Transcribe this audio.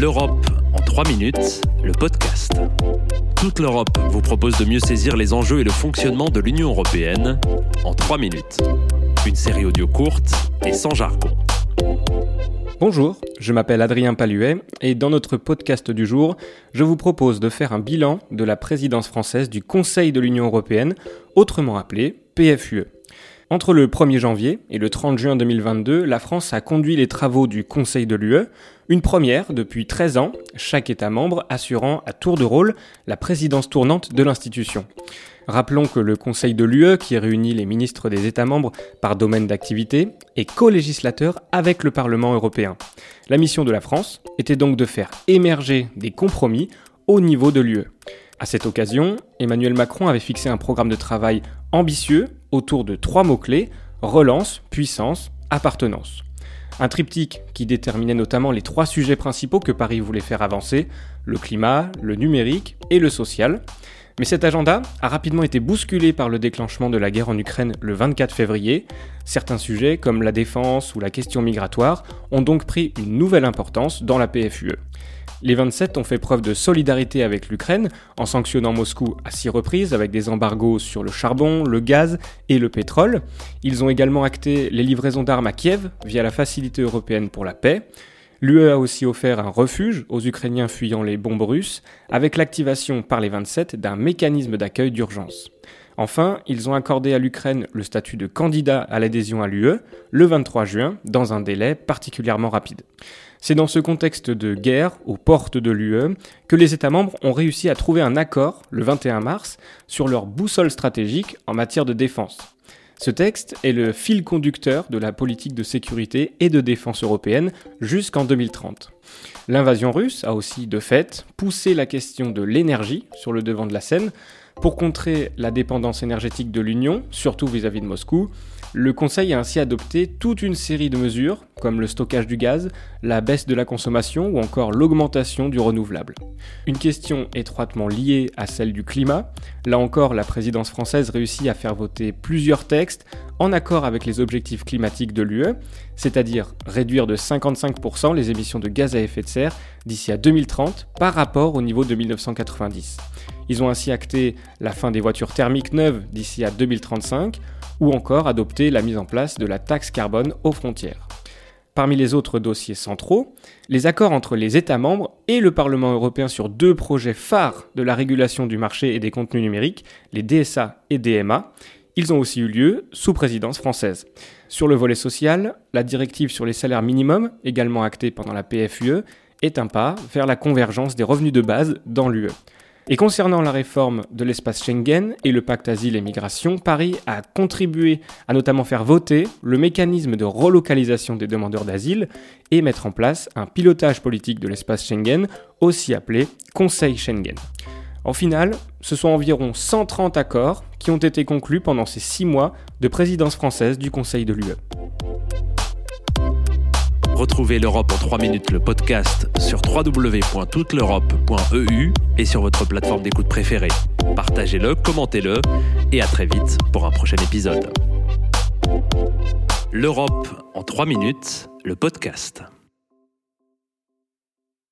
L'Europe en 3 minutes, le podcast. Toute l'Europe vous propose de mieux saisir les enjeux et le fonctionnement de l'Union européenne en 3 minutes. Une série audio courte et sans jargon. Bonjour, je m'appelle Adrien Paluet et dans notre podcast du jour, je vous propose de faire un bilan de la présidence française du Conseil de l'Union européenne, autrement appelé PFUE. Entre le 1er janvier et le 30 juin 2022, la France a conduit les travaux du Conseil de l'UE, une première depuis 13 ans, chaque État membre assurant à tour de rôle la présidence tournante de l'institution. Rappelons que le Conseil de l'UE, qui réunit les ministres des États membres par domaine d'activité, est co-législateur avec le Parlement européen. La mission de la France était donc de faire émerger des compromis au niveau de l'UE. À cette occasion, Emmanuel Macron avait fixé un programme de travail ambitieux autour de trois mots-clés, relance, puissance, appartenance. Un triptyque qui déterminait notamment les trois sujets principaux que Paris voulait faire avancer, le climat, le numérique et le social. Mais cet agenda a rapidement été bousculé par le déclenchement de la guerre en Ukraine le 24 février. Certains sujets, comme la défense ou la question migratoire, ont donc pris une nouvelle importance dans la PFUE. Les 27 ont fait preuve de solidarité avec l'Ukraine en sanctionnant Moscou à six reprises avec des embargos sur le charbon, le gaz et le pétrole. Ils ont également acté les livraisons d'armes à Kiev via la Facilité européenne pour la paix. L'UE a aussi offert un refuge aux Ukrainiens fuyant les bombes russes avec l'activation par les 27 d'un mécanisme d'accueil d'urgence. Enfin, ils ont accordé à l'Ukraine le statut de candidat à l'adhésion à l'UE le 23 juin, dans un délai particulièrement rapide. C'est dans ce contexte de guerre aux portes de l'UE que les États membres ont réussi à trouver un accord le 21 mars sur leur boussole stratégique en matière de défense. Ce texte est le fil conducteur de la politique de sécurité et de défense européenne jusqu'en 2030. L'invasion russe a aussi, de fait, poussé la question de l'énergie sur le devant de la scène pour contrer la dépendance énergétique de l'Union, surtout vis-à-vis de Moscou. Le Conseil a ainsi adopté toute une série de mesures, comme le stockage du gaz, la baisse de la consommation ou encore l'augmentation du renouvelable. Une question étroitement liée à celle du climat, là encore la présidence française réussit à faire voter plusieurs textes en accord avec les objectifs climatiques de l'UE, c'est-à-dire réduire de 55% les émissions de gaz à effet de serre d'ici à 2030 par rapport au niveau de 1990. Ils ont ainsi acté la fin des voitures thermiques neuves d'ici à 2035 ou encore adopté la mise en place de la taxe carbone aux frontières. Parmi les autres dossiers centraux, les accords entre les États membres et le Parlement européen sur deux projets phares de la régulation du marché et des contenus numériques, les DSA et DMA, ils ont aussi eu lieu sous présidence française. Sur le volet social, la directive sur les salaires minimums, également actée pendant la PFUE, est un pas vers la convergence des revenus de base dans l'UE. Et concernant la réforme de l'espace Schengen et le pacte asile et migration, Paris a contribué à notamment faire voter le mécanisme de relocalisation des demandeurs d'asile et mettre en place un pilotage politique de l'espace Schengen, aussi appelé Conseil Schengen. En final, ce sont environ 130 accords qui ont été conclus pendant ces six mois de présidence française du Conseil de l'UE. Retrouvez l'Europe en 3 minutes, le podcast sur www.touteleurope.eu et sur votre plateforme d'écoute préférée. Partagez-le, commentez-le et à très vite pour un prochain épisode. L'Europe en 3 minutes, le podcast.